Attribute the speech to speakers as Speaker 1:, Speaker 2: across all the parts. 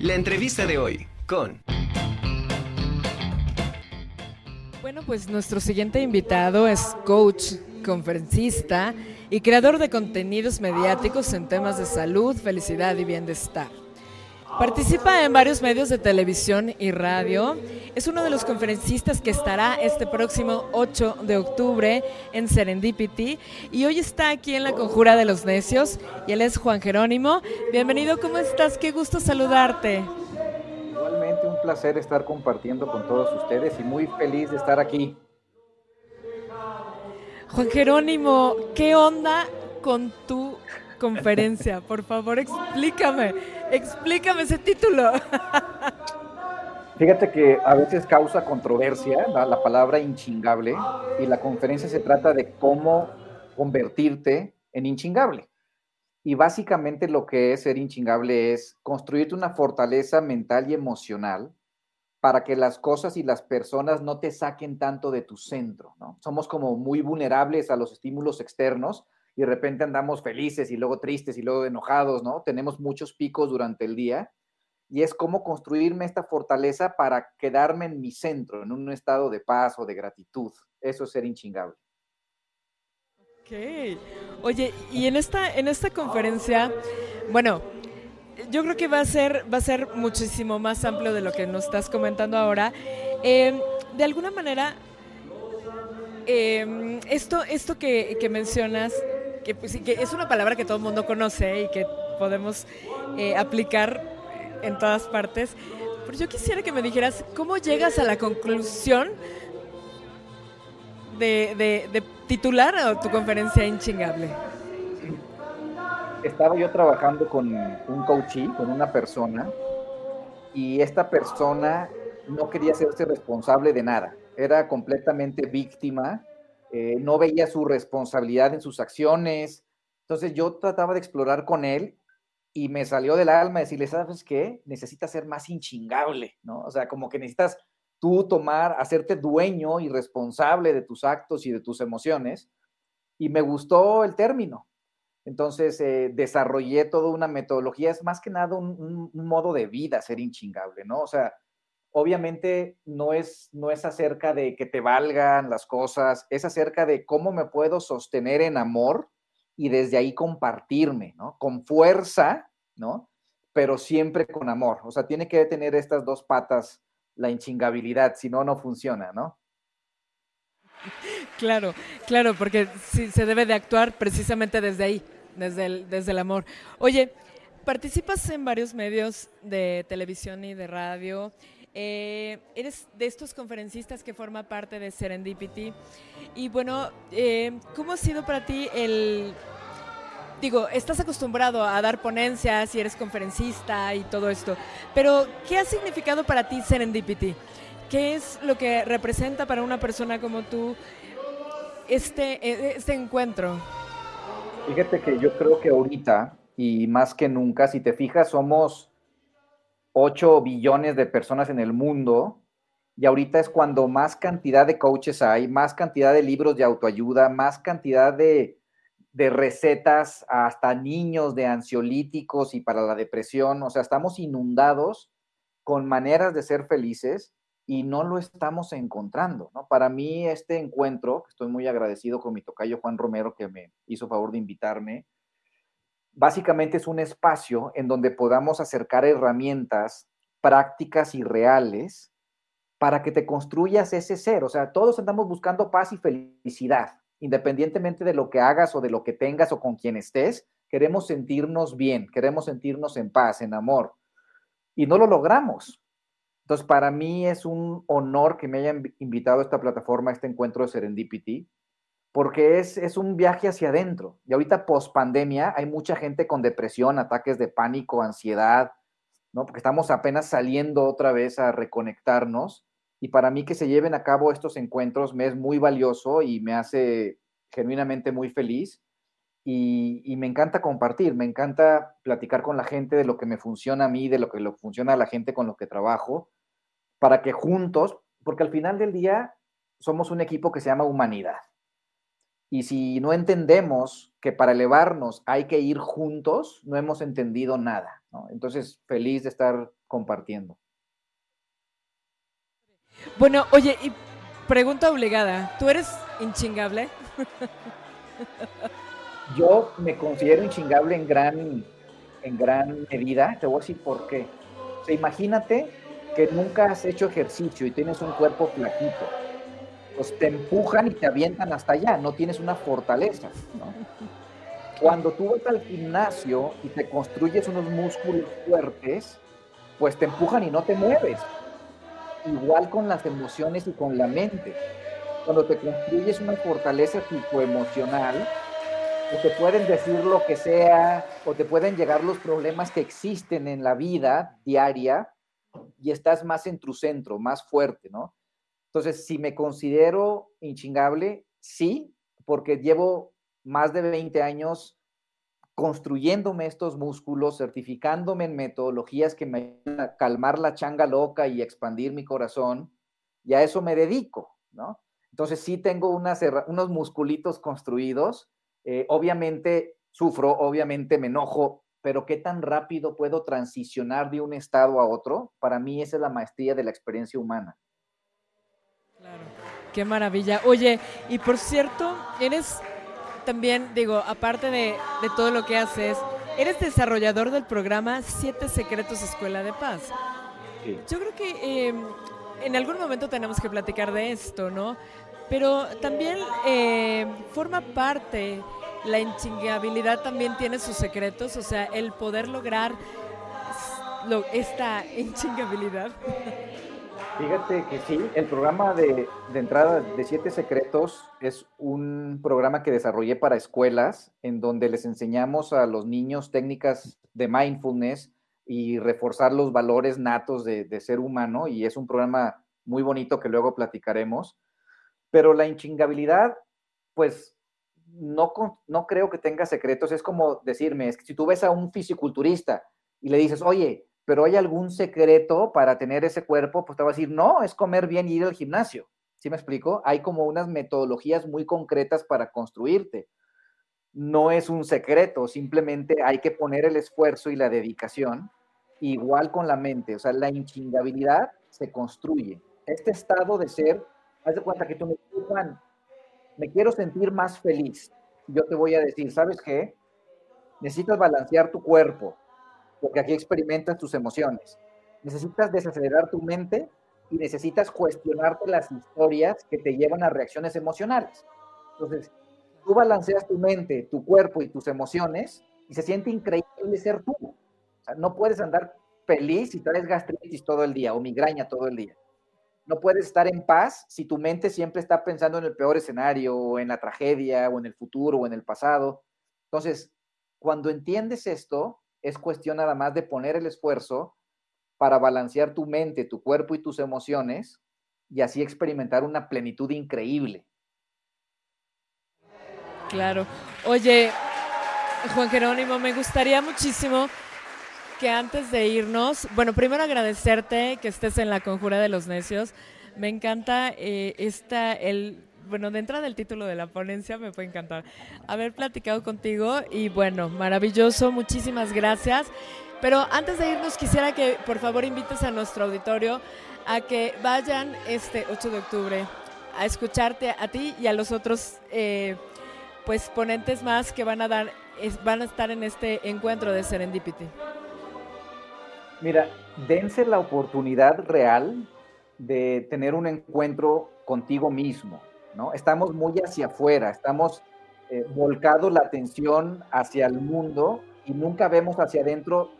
Speaker 1: La entrevista de hoy con...
Speaker 2: Bueno, pues nuestro siguiente invitado es coach, conferencista y creador de contenidos mediáticos en temas de salud, felicidad y bienestar. Participa en varios medios de televisión y radio. Es uno de los conferencistas que estará este próximo 8 de octubre en Serendipity. Y hoy está aquí en la Conjura de los Necios. Y él es Juan Jerónimo. Bienvenido, ¿cómo estás? Qué gusto saludarte.
Speaker 3: Igualmente un placer estar compartiendo con todos ustedes y muy feliz de estar aquí.
Speaker 2: Juan Jerónimo, ¿qué onda con tu conferencia? Por favor, explícame, explícame ese título.
Speaker 3: Fíjate que a veces causa controversia la, la, palabra inchingable y la conferencia se trata de cómo convertirte en inchingable. Y básicamente lo que es ser inchingable es construirte una fortaleza mental y emocional para que las cosas y las personas no te saquen tanto de tu centro, ¿no? Somos como muy vulnerables a los estímulos externos y de repente andamos felices y luego tristes y luego enojados, ¿no? Tenemos muchos picos durante el día y es como construirme esta fortaleza para quedarme en mi centro, en un estado de paz o de gratitud. Eso es ser inchingable.
Speaker 2: Ok. Oye, y en esta, en esta conferencia, bueno, yo creo que va a ser, va a ser muchísimo más amplio de lo que nos estás comentando ahora. Eh, de alguna manera, eh, esto, esto que mencionas, que, pues, que, es una palabra que todo el mundo conoce y que podemos eh, aplicar en todas partes, pero yo quisiera que me dijeras cómo llegas a la conclusión de, titular tu conferencia inchingable
Speaker 3: estaba yo trabajando con un coachee, con una persona, y esta persona no quería hacerse responsable de nada. Era completamente víctima, eh, no veía su responsabilidad en sus acciones. Entonces yo trataba de explorar con él y me salió del alma decirle, ¿sabes qué? Necesitas ser más inchingable, ¿no? O sea, como que necesitas tú tomar, hacerte dueño y responsable de tus actos y de tus emociones. Y me gustó el término, entonces eh, desarrollé toda una metodología, es más que nada un, un, modo de vida ser inchingable, ¿no? O sea, obviamente no es, no es acerca de que te valgan las cosas, es acerca de cómo me puedo sostener en amor y desde ahí compartirme, ¿no? Con fuerza, ¿no? Pero siempre con amor. O sea, tiene que tener estas dos patas la inchingabilidad, si no, no funciona, ¿no?
Speaker 2: Claro, claro, porque sí, se debe de actuar precisamente desde ahí, desde el, desde el amor. Oye, participas en varios medios de televisión y de radio. Eh, eres de estos conferencistas que forma parte de Serendipity. Y bueno, eh, ¿cómo ha sido para ti el... Digo, estás acostumbrado a dar ponencias y eres conferencista y todo esto, pero ¿qué ha significado para ti Serendipity? ¿Qué es lo que representa para una persona como tú este, e, este encuentro?
Speaker 3: Fíjate que yo creo que ahorita, y más que nunca, si te fijas, somos 8 billones de personas en el mundo, y ahorita es cuando más cantidad de coaches hay, más cantidad de libros de autoayuda, más cantidad de, de recetas hasta niños de ansiolíticos y para la depresión. O sea, estamos inundados con maneras de ser felices y no lo estamos encontrando, ¿no? Para mí este encuentro, estoy muy agradecido con mi tocayo Juan Romero que me hizo favor de invitarme, básicamente es un espacio en donde podamos acercar herramientas prácticas y reales para que te construyas ese ser, o sea, todos andamos buscando paz y felicidad, independientemente de lo que hagas o de lo que tengas o con quien estés, queremos sentirnos bien, queremos sentirnos en paz, en amor, y no lo logramos. Entonces, para mí es un honor que me hayan invitado a esta plataforma, a este encuentro de Serendipity, porque es, es un viaje hacia adentro. Y ahorita, post pandemia, hay mucha gente con depresión, ataques de pánico, ansiedad, ¿no? Porque estamos apenas saliendo otra vez a reconectarnos. Y para mí que se lleven a cabo estos encuentros me es muy valioso y me hace genuinamente muy feliz. Y, me encanta compartir, me encanta platicar con la gente de lo que me funciona a mí, de lo que lo funciona a la gente con lo que trabajo para que juntos, porque al final del día somos un equipo que se llama humanidad. Y si no entendemos que para elevarnos hay que ir juntos, no hemos entendido nada. Entonces, feliz de estar compartiendo.
Speaker 2: Bueno, oye, y pregunta obligada, ¿tú eres inchingable?
Speaker 3: Yo me considero inchingable en gran, en gran medida, te voy a decir por qué. O imagínate que nunca has hecho ejercicio y tienes un cuerpo flaquito. Pues te empujan y te avientan hasta allá, no tienes una fortaleza. Cuando tú vas al gimnasio y te construyes unos músculos fuertes, pues te empujan y no te mueves. Igual con las emociones y con la mente. Cuando te construyes una fortaleza tipo emocional, pues te pueden decir lo que sea, o te pueden llegar los problemas que existen en la vida diaria, y estás más en tu centro, más fuerte, ¿no? Entonces, si me considero inchingable, sí, porque llevo más de 20 años construyéndome estos músculos, certificándome en metodologías que me ayudan a calmar la changa loca y expandir mi corazón, y a eso me dedico, ¿no? Entonces sí tengo unos musculitos construidos, eh, obviamente sufro, obviamente me enojo, pero qué tan rápido puedo transicionar de un estado a otro, para mí esa es la maestría de la experiencia humana.
Speaker 2: Claro, qué maravilla. Oye, y por cierto, eres también, digo, aparte de, todo lo que haces, eres desarrollador del programa Siete Secretos Escuela de Paz. Yo creo que em, en algún momento tenemos que platicar de esto, ¿no? Pero también eh, forma parte la inchingabilidad también tiene sus secretos, o sea, el poder lograr esta inchingabilidad.
Speaker 3: Fíjate que sí, el programa de, entrada de Siete Secretos es un programa que desarrollé para escuelas en donde les enseñamos a los niños técnicas de mindfulness y reforzar los valores natos de, de ser humano y es un programa muy bonito que luego platicaremos. Pero la inchingabilidad, pues no, no creo que tenga secretos. Es como decirme, que si tú ves a un fisiculturista y le dices, oye, pero hay algún secreto para tener ese cuerpo, pues te va a decir, no, es comer bien y ir al gimnasio. ¿Sí me explico? Hay como unas metodologías muy concretas para construirte. No es un secreto, simplemente hay que poner el esfuerzo y la dedicación, igual con la mente. O sea, la inchingabilidad se construye. Este estado de ser, haz de cuenta que tú me dices, me quiero sentir más feliz. Yo te voy a decir, ¿sabes qué? Necesitas balancear tu cuerpo, porque aquí experimentas tus emociones. Necesitas desacelerar tu mente y necesitas cuestionarte las historias que te llevan a reacciones emocionales. Entonces, tú balanceas tu mente, tu cuerpo y tus emociones y se siente increíble ser tú. O sea, no puedes andar feliz si traes gastritis todo el día o migraña todo el día no puedes estar en paz si tu mente siempre está pensando en el peor escenario, o en la tragedia, o en el futuro, o en el pasado. Entonces, cuando entiendes esto, es cuestión nada más de poner el esfuerzo para balancear tu mente, tu cuerpo y tus emociones y así experimentar una plenitud increíble.
Speaker 2: Claro. Oye, Juan Jerónimo, me gustaría muchísimo que antes de irnos, bueno, primero agradecerte que estés en la Conjura de los Necios. Me encanta eh, esta, el, bueno, de entrada el título de la ponencia me puede encantar haber platicado contigo y bueno, maravilloso, muchísimas gracias. Pero antes de irnos quisiera que por favor invites a nuestro auditorio a que vayan este 8 de octubre a escucharte a ti y a los otros eh, pues ponentes más que van a dar van a estar en este encuentro de Serendipity.
Speaker 3: Mira, dense la oportunidad real de tener un encuentro contigo mismo, ¿no? Estamos muy hacia afuera, estamos eh, volcados la atención hacia el mundo y nunca vemos hacia adentro,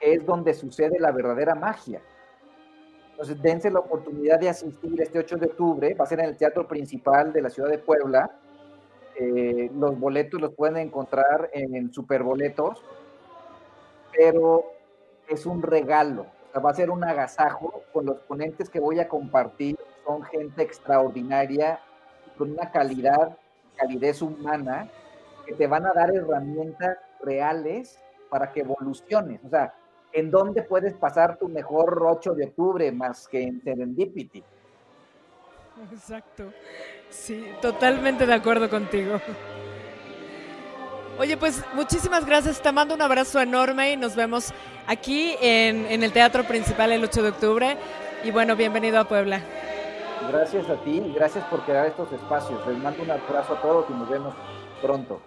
Speaker 3: que es donde sucede la verdadera magia. Entonces, dense la oportunidad de asistir este 8 de octubre, va a ser en el Teatro Principal de la Ciudad de Puebla. Eh, los boletos los pueden encontrar en Superboletos, pero es un regalo, va a ser un agasajo con los ponentes que voy a compartir. Son gente extraordinaria, con una calidad, calidez humana, que te van a dar herramientas reales para que evoluciones. O sea, ¿en dónde puedes pasar tu mejor 8 de octubre más que en Serendipity?
Speaker 2: Exacto. Sí, totalmente de acuerdo contigo. Oye, pues muchísimas gracias. Te mando un abrazo enorme y nos vemos aquí en, el Teatro Principal el 8 de octubre. Y bueno, bienvenido a Puebla.
Speaker 3: Gracias a ti gracias por crear estos espacios. Les mando un abrazo a todos y nos vemos pronto.